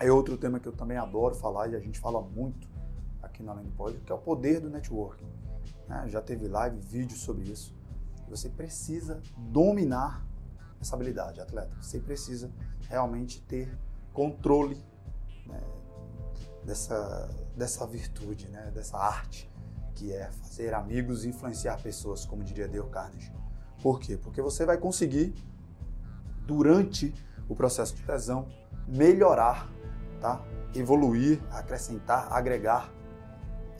É outro tema que eu também adoro falar e a gente fala muito aqui na Além Pod, que é o poder do networking. Né? Já teve live, vídeo sobre isso. Você precisa dominar essa habilidade, atleta. Você precisa realmente ter controle né, dessa, dessa virtude, né, dessa arte, que é fazer amigos e influenciar pessoas, como diria Dale Carnegie. Por quê? Porque você vai conseguir, durante o processo de lesão, melhorar, tá? evoluir, acrescentar, agregar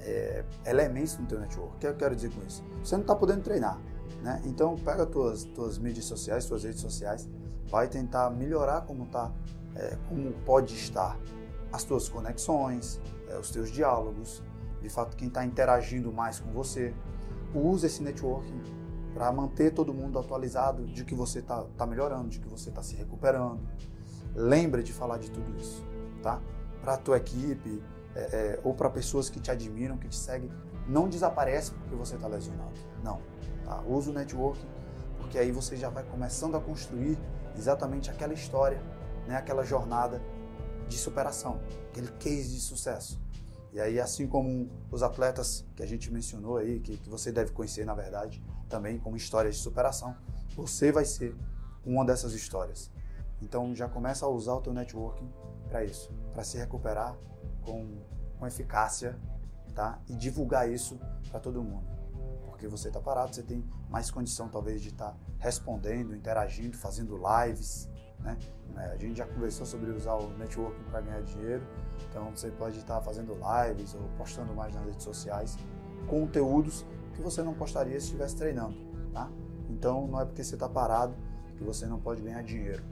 é, elementos no teu network. O que eu quero dizer com isso? Você não está podendo treinar, né? Então pega tuas tuas mídias sociais, tuas redes sociais, vai tentar melhorar como tá, é, como pode estar as tuas conexões, é, os teus diálogos, de fato quem está interagindo mais com você. Use esse networking para manter todo mundo atualizado de que você está tá melhorando, de que você está se recuperando. Lembre de falar de tudo isso, tá? Para a tua equipe é, é, ou para pessoas que te admiram, que te seguem, não desaparece porque você está lesionado. Não. Tá? Use o networking, porque aí você já vai começando a construir exatamente aquela história, né? aquela jornada de superação, aquele case de sucesso. E aí, assim como os atletas que a gente mencionou aí, que, que você deve conhecer na verdade, também como histórias de superação, você vai ser uma dessas histórias. Então já começa a usar o teu networking para isso, para se recuperar com, com eficácia, tá? E divulgar isso para todo mundo. Porque você está parado, você tem mais condição talvez de estar tá respondendo, interagindo, fazendo lives, né? É, a gente já conversou sobre usar o networking para ganhar dinheiro, então você pode estar tá fazendo lives ou postando mais nas redes sociais conteúdos que você não postaria se estivesse treinando, tá? Então não é porque você está parado que você não pode ganhar dinheiro.